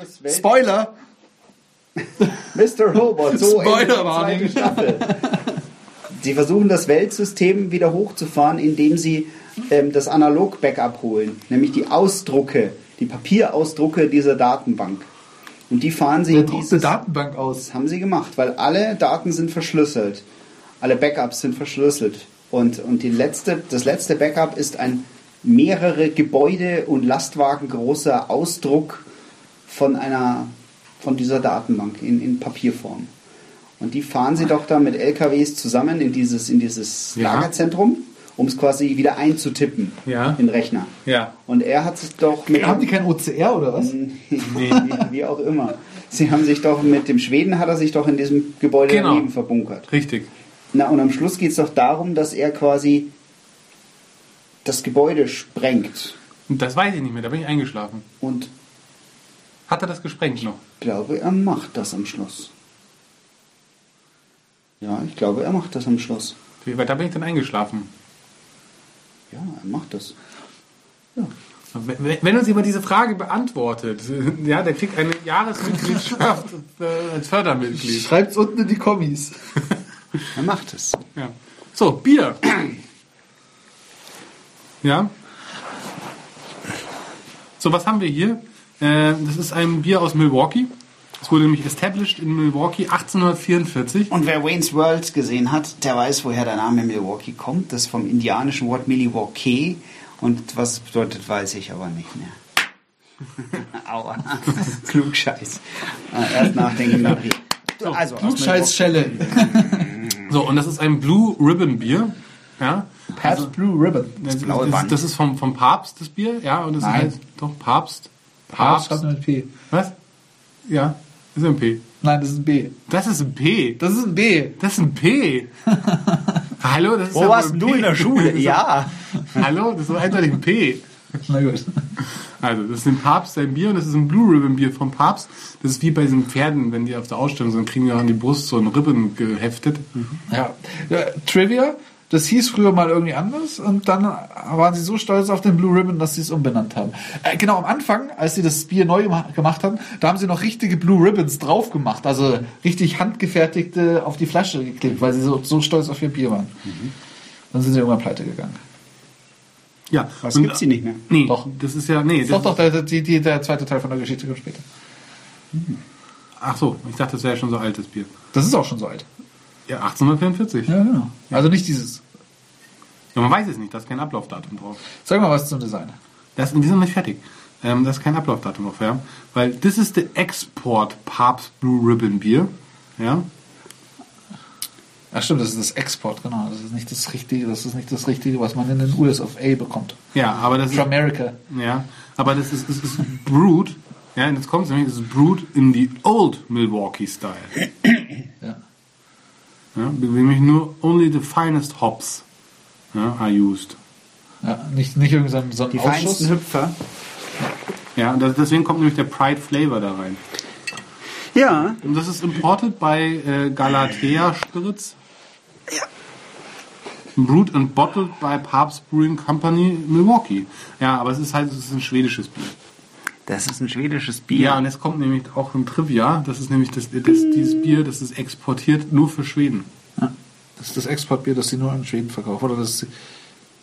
Welt Spoiler! Mr. Robot, so Spoiler endet die zweite Staffel. Sie versuchen das Weltsystem wieder hochzufahren, indem sie ähm, das Analog-Backup holen, nämlich die Ausdrucke, die Papierausdrucke dieser Datenbank. Und die fahren sie Wer in eine Datenbank aus? Das haben sie gemacht, weil alle Daten sind verschlüsselt. Alle Backups sind verschlüsselt. Und, und die letzte, das letzte Backup ist ein mehrere Gebäude und Lastwagen großer Ausdruck von einer von dieser Datenbank in, in Papierform. Und die fahren sie doch da mit LKWs zusammen in dieses, in dieses Ja. Lagerzentrum, um es quasi wieder einzutippen Ja. in den Rechner. Ja. Und er hat sich doch mit Haben die kein OCR oder was? wie, wie auch immer. Sie haben sich doch mit dem Schweden hat er sich doch in diesem Gebäude Genau. daneben verbunkert. Richtig. Na und am Schluss geht es doch darum, dass er quasi das Gebäude sprengt. Und das weiß ich nicht mehr, da bin ich eingeschlafen. Und Hat er das gesprengt noch? ich glaube, er macht das am Schluss. Ja, ich glaube, er macht das am Schluss. Wie- Weil da bin ich dann eingeschlafen. Ja, er macht das. Wenn wenn uns jemand diese Frage beantwortet, ja, der kriegt eine Jahresmitgliedschaft äh, als Fördermitglied. Schreibt's unten in die Kommis. Er macht es. Ja. So, Bier. Ja. So, was haben wir hier? Äh, das ist ein Bier aus Milwaukee. Es wurde nämlich established in Milwaukee 1844. Und wer Wayne's World gesehen hat, der weiß, woher der Name Milwaukee kommt. Das ist vom indianischen Wort Milwaukee. Und was es bedeutet, weiß ich aber nicht mehr. Aua. Klugscheiß. Äh, Erst nachdenken, dann reden. Also, Klugscheißschelle. So, und das ist ein Blue Ribbon Bier. Ja. Pabst Blue Ribbon. Das, das, Band. das ist vom, vom Papst, das Bier. Ja, und das Nein. ist halt, doch, Papst. Papst Papst. mit P. Was? Ja, ist ein P. Nein, das ist ein B. Das ist ein P. Das ist ein B. Das ist ein P. Hallo, das ist Wo warst ein du in der Schule? Ja. Hallo, das ist doch eindeutig ein P. Na gut. Also, das ist ein Papst sein Bier und das ist ein Blue Ribbon Bier vom Papst. Das ist wie bei diesen Pferden, wenn die auf der Ausstellung sind, kriegen die auch an die Brust so einen Ribbon geheftet. Ja. ja. Trivia, das hieß früher mal irgendwie anders und dann waren sie so stolz auf den Blue Ribbon, dass sie es umbenannt haben. Äh, genau am Anfang, als sie das Bier neu gema- gemacht haben, da haben sie noch richtige Blue Ribbons drauf gemacht, also richtig handgefertigte auf die Flasche geklebt, weil sie so, so stolz auf ihr Bier waren. Dann sind sie irgendwann pleite gegangen. Ja. Was und- gibt's sie nicht mehr? Nee, Doch. das ist ja, nee. Das Doch, doch, der, die, die, der zweite Teil von der Geschichte kommt später. Ach so, ich dachte, das wäre schon so altes Bier. Das ist auch schon so alt. Ja, 1844. Ja. Ja, genau. Also nicht dieses. man weiß es nicht, da ist kein Ablaufdatum drauf. Sag mal was zum Design. Das, die sind noch nicht fertig. Ähm, da ist kein Ablaufdatum drauf, ja. Weil das ist der Export Papst Blue Ribbon Bier. Ja. Ach stimmt, das ist das Export, genau. Das ist nicht das Richtige, das ist nicht das Richtige, was man in den US of A bekommt. Ja, aber das ist. From America. Ja, aber das ist, das ist brewed. Ja, und jetzt kommt es nämlich, das ist brewed in the old Milwaukee Style. Ja. Nämlich nur only the finest hops ja, are used. Ja, nicht, nicht irgendwie so ein, Die Ausschuss. feinsten Hüpfer. Ja, und das, deswegen kommt nämlich der Pride Flavor da rein. Ja. Und das ist imported bei äh, Galatea Spirits. Ja. Brewed and bottled by Papst Brewing Company Milwaukee. Ja, aber es ist halt es ist ein schwedisches Bier. Das ist ein schwedisches Bier. Ja, und jetzt kommt nämlich auch ein Trivia. Das ist nämlich das, das, dieses Bier, das ist exportiert nur für Schweden. Das ist das Exportbier, das sie nur in Schweden verkaufen. Oder das,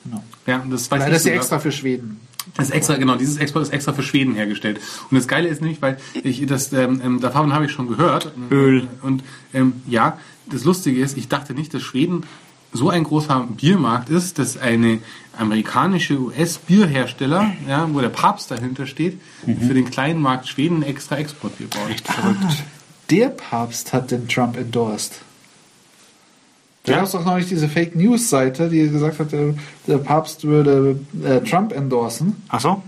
genau. Ja, das weiß Nein, ich das ist ja sogar. extra für Schweden. Das ist extra, genau, dieses Export ist extra für Schweden hergestellt. Und das Geile ist nämlich, weil ich das, ähm, ähm, davon habe ich schon gehört. Öl. Und ähm, ja, das Lustige ist, ich dachte nicht, dass Schweden so ein großer Biermarkt ist, dass eine amerikanische US-Bierhersteller, ja, wo der Papst dahinter steht, für den kleinen Markt Schweden extra Exportbier baut. Verrückt. Der Papst hat den Trump endorsed. Da Ja. gab es doch neulich diese Fake News Seite, die gesagt hat, der, der Papst würde äh, Trump endorsen. Ach so?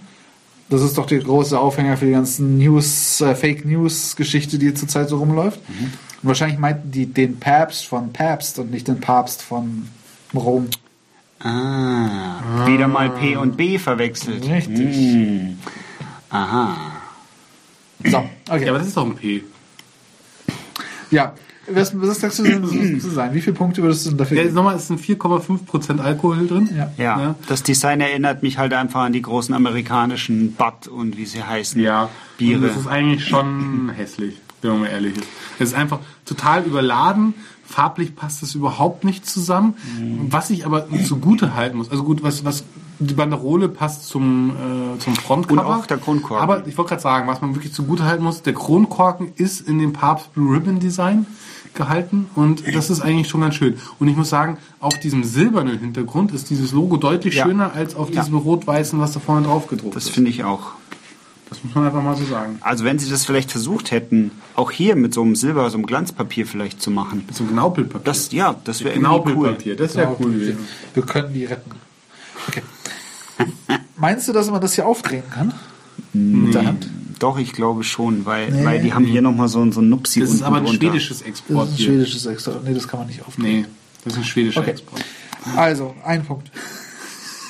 Das ist doch der große Aufhänger für die ganzen News, äh, Fake News Geschichte, die zurzeit so rumläuft. Und wahrscheinlich meinten die den Papst von Papst und nicht den Papst von Rom. Ah, wieder mal P und B verwechselt. Richtig. Hm. Aha. So, okay. Ja, aber das ist doch ein P. Ja, was, was sagst du denn zu sein? Wie viele Punkte würdest du denn dafür Ja, geben? nochmal, es sind 4,5% Alkohol drin. Ja. Ja, Ja. das Design erinnert mich halt einfach an die großen amerikanischen Bud und wie sie heißen. Ja, und Biere. das ist eigentlich schon hässlich, wenn man mal ehrlich ist. Es ist einfach total überladen. Farblich passt es überhaupt nicht zusammen. Mhm. Was ich aber zugute halten muss, also gut, was, was die Banderole passt zum, äh, zum Frontcover. Und auch der Kronkorken. Aber ich wollte gerade sagen, was man wirklich zugute halten muss, der Kronkorken ist in dem Papst Blue Ribbon Design gehalten und das ist eigentlich schon ganz schön. Und ich muss sagen, auf diesem silbernen Hintergrund ist dieses Logo deutlich Ja. schöner als auf Ja. diesem rot-weißen, was da vorne drauf gedruckt Das ist. finde ich auch. Das muss man einfach mal so sagen. Also wenn sie das vielleicht versucht hätten, auch hier mit so einem Silber, so einem Glanzpapier vielleicht zu machen. Mit so einem Knaupelpapier. Das, ja, das wäre irgendwie cool. Das wäre cool gewesen. Wir können die retten. Okay. Meinst du, dass man das hier aufdrehen kann? Mit der Hand? Doch, ich glaube schon, weil, Nee. weil die haben hier nochmal so, so ein Nupsi Das ist aber ein drunter. schwedisches Das Export ist ein schwedisches Extra. Nee, das kann man nicht aufdrehen. Nee, das ist ein schwedischer Okay. Export. Also, ein Punkt.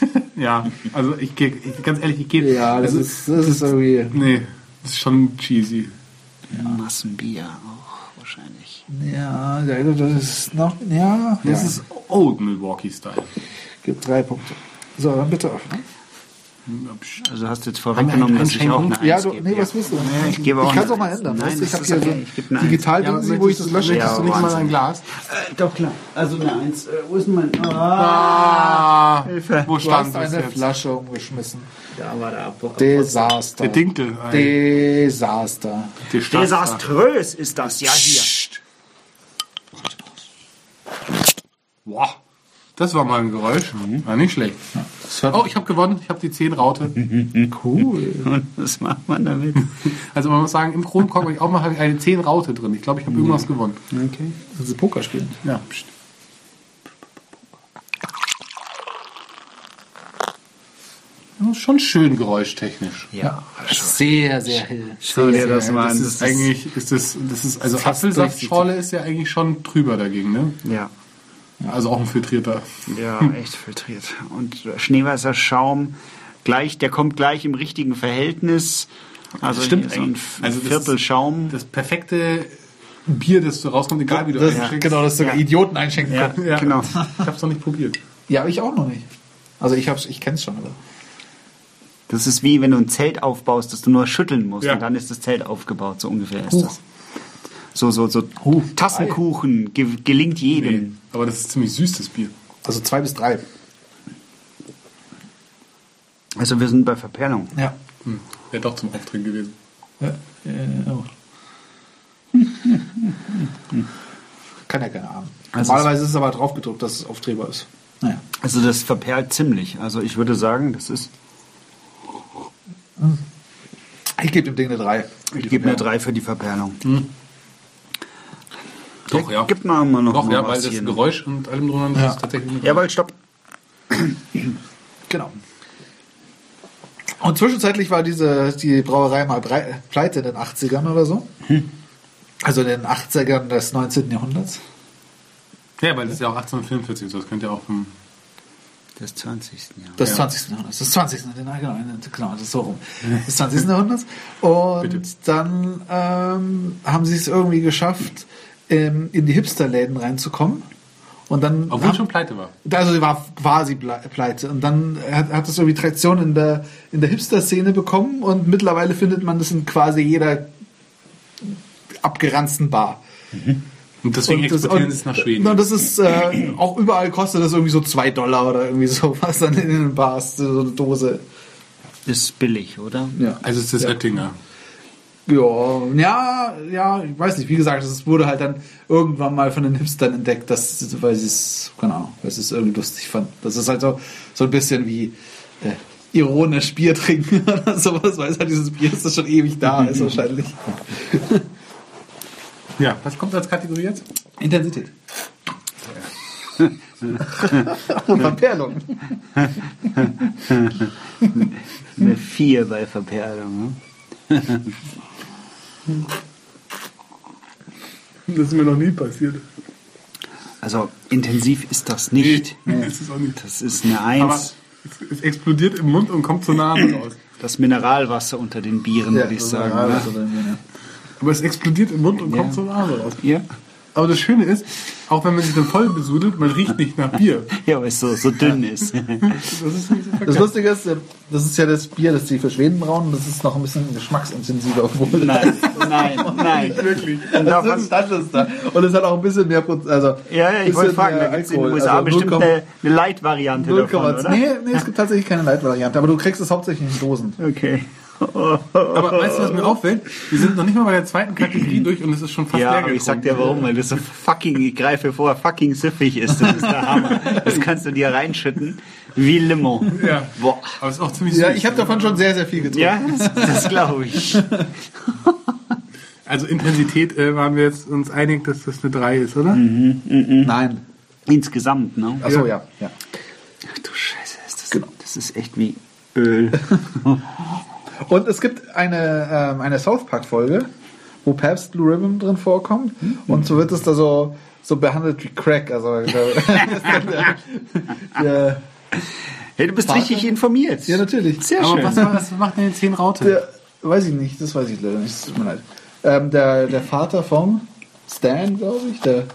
Ja, also ich gehe, ich, ganz ehrlich, ich gehe. Ja, das, also, ist, das ist irgendwie. Nee, das ist schon cheesy. Massenbier auch wahrscheinlich. Ja, das ist noch. Ja, Das ja. ist Old Milwaukee Style. Gibt drei Punkte. So, dann bitte öffnen. Also hast du jetzt vorweggenommen, dass ich auch eine Scheinpunkt? Eins Ja, du, nee, was willst du? Ja, ich gebe auch ich kann es auch mal ändern. Nein, du? ich habe hier okay. so Eins. digital Ja, drin, wo ich das lösche. Möchtest du nicht mal ein Glas? Äh, doch klar. Also eine Eins. Äh, wo ist denn mein... Ah, Ah, Hilfe. wo Du stand hast das eine jetzt? Flasche umgeschmissen. da war der Abbruch. Desaster. Der Dinkel. Desaster. Der Staatsrat. Desaströs ist das, ja hier. Wow. Das war mal ein Geräusch. War nicht schlecht. Das Oh, ich habe gewonnen. Ich habe die 10 Raute. cool. Und was macht man damit? Also man muss sagen, im Kronkorken habe ich auch mal ich eine 10 Raute drin. Ich glaube, ich habe irgendwas gewonnen. Okay. Das ist Poker spielen. Ja. Das ist schon schön geräuschtechnisch. Ja. Sehr, sehr hell. Schau dir das mal Das an. ist eigentlich, ist das, das ist, also Apfelsaftschorle ist ja eigentlich schon drüber dagegen, ne? Ja. Also auch ein filtrierter. Ja, echt filtriert. Und Schneewasserschaum, gleich, der kommt gleich im richtigen Verhältnis. Also Stimmt so ein. Also das Viertel ist- Schaum. Das perfekte Bier, das so rauskommt, egal wie du Das, einschenkst. genau, das sogar Ja. Idioten einschenken Ja, können. Ja, genau. Ich hab's noch nicht probiert. Ja, ich auch noch nicht. Also ich hab's, ich kenn's schon, aber. Das ist wie wenn du ein Zelt aufbaust, das du nur schütteln musst Ja. und dann ist das Zelt aufgebaut. So ungefähr ist Huch. das. So, so, so Huch. Tassenkuchen ge gelingt jedem. Nee. Aber das ist ziemlich süß, das Bier. Also zwei bis drei. Also wir sind bei Verperlung. Ja. Hm. Wäre doch zum Aufdrehen gewesen. ja äh, oh. Kann ja keine Ahnung. Also Normalerweise ist es aber drauf gedruckt, dass es aufdrehbar ist. Naja. Also das verperlt ziemlich. Also ich würde sagen, das ist. Ich gebe dem Ding eine 3. Ich gebe eine 3 für die Verperlung. Doch, ja. Gib mal, mal noch Doch, mal ja, weil das hier. Geräusch und allem drum Ja. ist tatsächlich eine Jawohl, stopp. Genau. Und zwischenzeitlich war diese, die Brauerei mal brei- pleite in den 80ern oder so. Also in den 80ern des 19. Jahrhunderts. Ja, weil das ist ja auch 1844, so das könnte ja auch vom Des 20. Jahr. Des Ja. 20. Jahrhunderts. Des 20. Jahrhunderts, genau, genau, das ist so rum. Des 20. Jahrhunderts. Und Bitte. dann ähm, haben sie es irgendwie geschafft, ähm, in die Hipsterläden reinzukommen. Und dann Obwohl haben- schon pleite war. Also sie war quasi ple- pleite. Und dann hat, hat es irgendwie Traktion in der, in der Hipster-Szene bekommen und mittlerweile findet man das in quasi jeder abgeranzten Bar. Und deswegen das, exportieren und, sie es nach Schweden. Und das ist äh, auch überall kostet das irgendwie so zwei Dollar oder irgendwie sowas dann in den Bars, so eine Dose. Ist billig, oder? Ja. also es ist ja. Oettinger. Ja, ja, ja, ich weiß nicht. Wie gesagt, es wurde halt dann irgendwann mal von den Hipstern entdeckt, dass, weil sie es, keine Ahnung, weil sie es irgendwie lustig fanden. Das ist halt so, so ein bisschen wie äh, ironisch Bier trinken oder sowas, weil es halt dieses Bier ist, das schon ewig da ist wahrscheinlich. Ja, was kommt als Kategorie jetzt? Intensität. Verperlung. Eine 4 bei Verperlung. Ne? Das ist mir noch nie passiert. Also intensiv ist das nicht. Das ist auch nicht. Das ist eine Aber 1. es, es explodiert im Mund und kommt zur Nase raus. Das Mineralwasser unter den Bieren, würde ich sagen. Ja, ne? ja. Aber es explodiert im Mund und Ja. kommt zur Nase raus. Ja. Aber das Schöne ist, auch wenn man sich dann voll besudelt, man riecht nicht nach Bier. Ja, weil es so, so dünn ist. Das ist nicht so Das. Lustige ist, das ist ja das Bier, das die für Schweden brauen. Das ist noch ein bisschen geschmacksintensiver, obwohl Nein, nein, nein. wirklich. Und Das ist Standes da. Und es hat auch ein bisschen mehr Proz also Ja, ja, ich wollte fragen, da gibt es in den. USA Also bestimmt 0,2 eine, eine Light-Variante davon, 0,2. oder? Nee, nee, es gibt tatsächlich keine Light-Variante, aber du kriegst es hauptsächlich in Dosen. Okay. Aber weißt du, was mir auffällt? Wir sind noch nicht mal bei der zweiten Kategorie durch und es ist schon fast Ja, leer aber ich sag dir warum, weil das so fucking, ich greife vor, fucking süffig ist. Das ist der Hammer. Das kannst du dir reinschütten wie Limo. Ja. Boah. Aber es ist auch ziemlich süß. Ja, ich habe davon schon sehr, sehr viel getrunken. Ja, das, das glaube ich. Also Intensität äh, waren wir jetzt uns einig, dass das eine 3 ist, oder? Nein. Insgesamt, ne? Achso, ja. ja. Ach du Scheiße, ist das, Genau. das ist echt wie Öl. Und es gibt eine, ähm, eine South Park-Folge, wo Pabst Blue Ribbon drin vorkommt. Und so wird es da so, so behandelt wie Crack. Also, der, der, Hey, du bist Vater? richtig informiert. ja, natürlich. Sehr Aber schön. was, was macht denn die 10 Raute? Der, weiß ich nicht, das weiß ich leider nicht. Es tut mir leid. Ähm, der, der Vater vom Stan, glaube ich, der.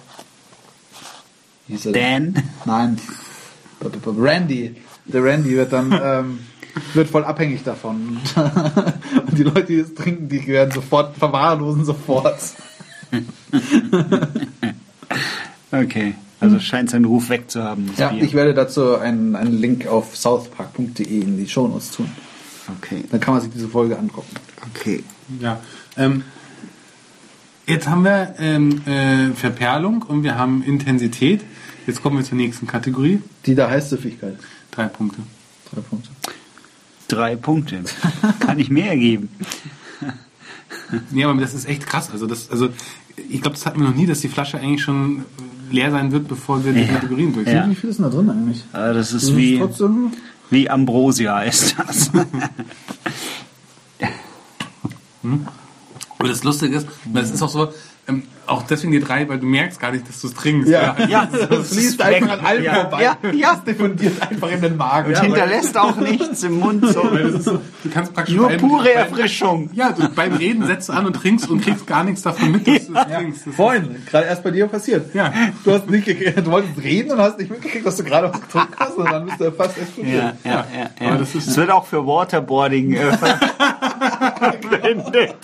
Wie hieß er? Dan. Nein. Randy. Der Randy wird dann ähm, wird voll abhängig davon. Und die Leute, die es trinken, die werden sofort verwahrlosen sofort. Okay. Also scheint seinen Ruf wegzuhaben. Ja, Bier. ich werde dazu einen, einen Link auf southpark.de in die Shownotes tun. Okay. Dann kann man sich diese Folge angucken. Okay. Ja. Ähm, jetzt haben wir ähm, äh, Verperlung und wir haben Intensität. Jetzt kommen wir zur nächsten Kategorie. Die da heißt Süffigkeit. Drei Punkte. Drei Punkte. Drei Punkte. Kann ich mehr geben. Nee, aber das ist echt krass. Also, das, also ich glaube, das hatten wir noch nie, dass die Flasche eigentlich schon leer sein wird, bevor wir die Kategorien durch sind. Ja. Wie viel ist denn da drin eigentlich? Aber das ist Das ist wie, trotzdem. wie Ambrosia ist das. Aber das Lustige ist, das ist auch so, ähm, auch deswegen die drei, weil du merkst gar nicht, dass du es trinkst. Ja. ja, Das fließt einfach an allem Ja, vorbei. ja, ja. Das diffundiert einfach in den Magen. Und hinterlässt auch nichts im Mund. So. Weil das ist so, du kannst praktisch Nur beim- pure beim- Erfrischung. Ja, du, beim Reden setzt du an und trinkst und kriegst gar nichts davon mit, dass du es trinkst. Das Vorhin, gerade erst bei dir passiert. Ja. Du hast nicht gekriegt, du wolltest reden und hast nicht mitgekriegt, dass du gerade was getrunken hast und dann bist du fast Ja, explodiert. ja, ja, ja. Aber das ist- Es wird auch für Waterboarding äh, verwendet.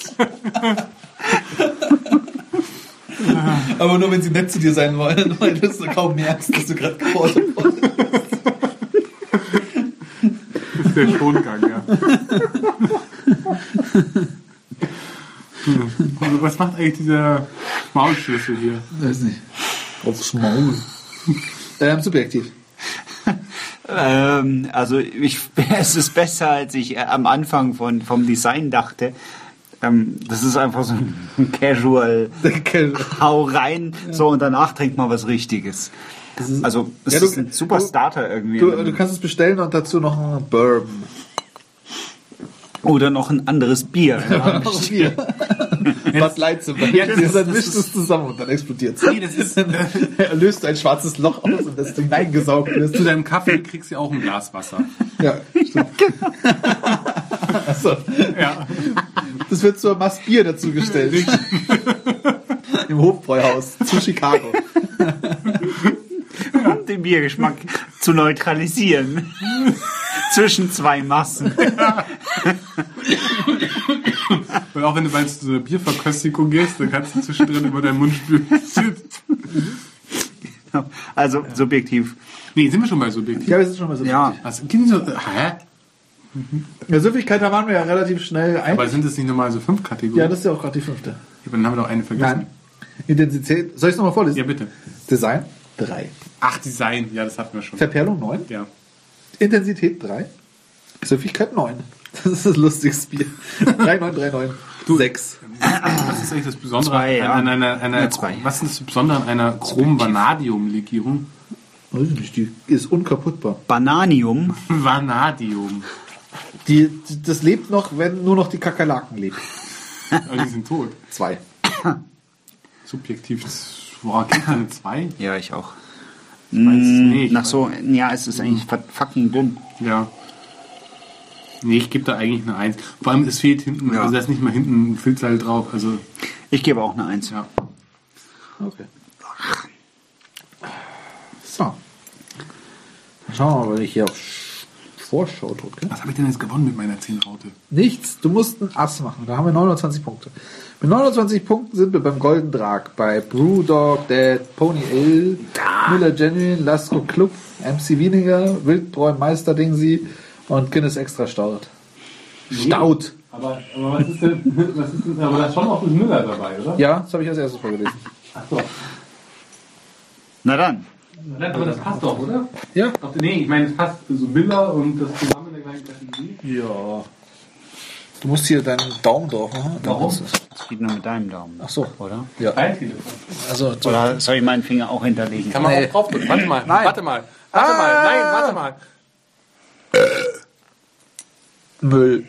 Aber nur wenn sie nett zu dir sein wollen, weil du so kaum merkst, dass du gerade gefordert wurdest. ist der Schongang, ja. Also, Was macht eigentlich dieser Maulschlüssel hier? Weiß nicht. Aufs Maul. Ähm, subjektiv. Ähm, also ich, es ist besser, als ich äh, am Anfang von, vom Design dachte. Ähm, das ist einfach so ein Casual Hau rein, so und danach trinkt man was Richtiges. Also es Ja, du- ist ein super du- Starter irgendwie. Du, du kannst es bestellen und dazu noch einen Bourbon. Oder noch ein anderes Bier. Bier. Was leid zum Beispiel. Ja, das ist- dann das mischt es zusammen und dann explodiert es. Nee, das ist, Er löst ein schwarzes Loch aus und das hineingesaugt wird. zu deinem Kaffee kriegst du ja auch ein Glas Wasser. Ja, stimmt. Achso. Ja. Das wird zur Mass Bier dazu gestellt. Im Hofbräuhaus zu Chicago. um den Biergeschmack zu neutralisieren. Zwischen zwei Massen. Und auch wenn du mal zu so einer Bierverköstigung gehst, dann kannst du zwischendrin über deinen Mund spülen. Also subjektiv. Nee, sind wir schon bei subjektiv. Ja, wir sind schon mal so. Ja. Was, gehen so, hä? In der Süffigkeit, da waren wir ja relativ schnell ein. Aber sind das nicht normal so fünf Kategorien? Ja, das ist ja auch gerade die fünfte. Aber dann haben wir doch eine vergessen. Nein. Intensität. Soll ich es nochmal vorlesen? Ja, bitte. Design 3. Ach, Design. Ja, das hatten wir schon. Verperlung 9. Ja. Intensität 3. Süffigkeit 9. Das ist das lustigste Bier. 3, 9, 3, 9. 6. Was ist eigentlich das Besondere Zwei, ja. an einer, einer, Ja, zwei. was ist das Besondere an einer Chrom-Vanadium-Legierung? Weiß ich nicht, die ist unkaputtbar. Bananium. Vanadium. Die, die, das lebt noch, wenn nur noch die Kakerlaken leben. Aber die sind tot. Zwei. Subjektiv. Boah, gibt eine zwei? Ja, ich auch. Ich weiß es nicht. Nach so, ja, es ist eigentlich fucking dünn. Ja. Nee, ich gebe da eigentlich eine Eins. Vor allem, es fehlt hinten, Ja. also da ist nicht mal hinten ein Filzseil drauf. Also, Ich gebe auch eine Eins. ja. Okay. So. Dann schauen wir mal, wenn ich hier auf Vorschau drücke. Was habe ich denn jetzt gewonnen mit meiner 10 Raute? Nichts. Du musst ein Ass machen. Da haben wir 29 Punkte. Mit 29 Punkten sind wir beim Golden Drag. Bei Brewdog, Dead, Pony Ale, Miller Genuine, Lasco Club, MC Wieninger, Wildbräu Meister Dingsi und Guinness Extra Staut. Staut. Aber, aber was ist denn, was ist denn, aber da ist schon auch das Müller dabei, oder? Ja, das habe ich als erstes vorgelesen. Ach so. Na dann. Aber das passt doch, oder? Ja? Doch, nee, ich meine, das passt so Müller und das zusammen in der gleichen Kategorie. Ja. Du musst hier deinen Daumen drauf machen. dann Warum? ist es- Das geht nur mit deinem Daumen. Ach so. Oder? Ja. Telefon. Also, so. Oder soll ich meinen Finger auch hinterlegen? Kann man Nee. auch draufdrücken. Warte mal, Nein. warte mal. Warte Ah. mal, nein, warte mal. Müll.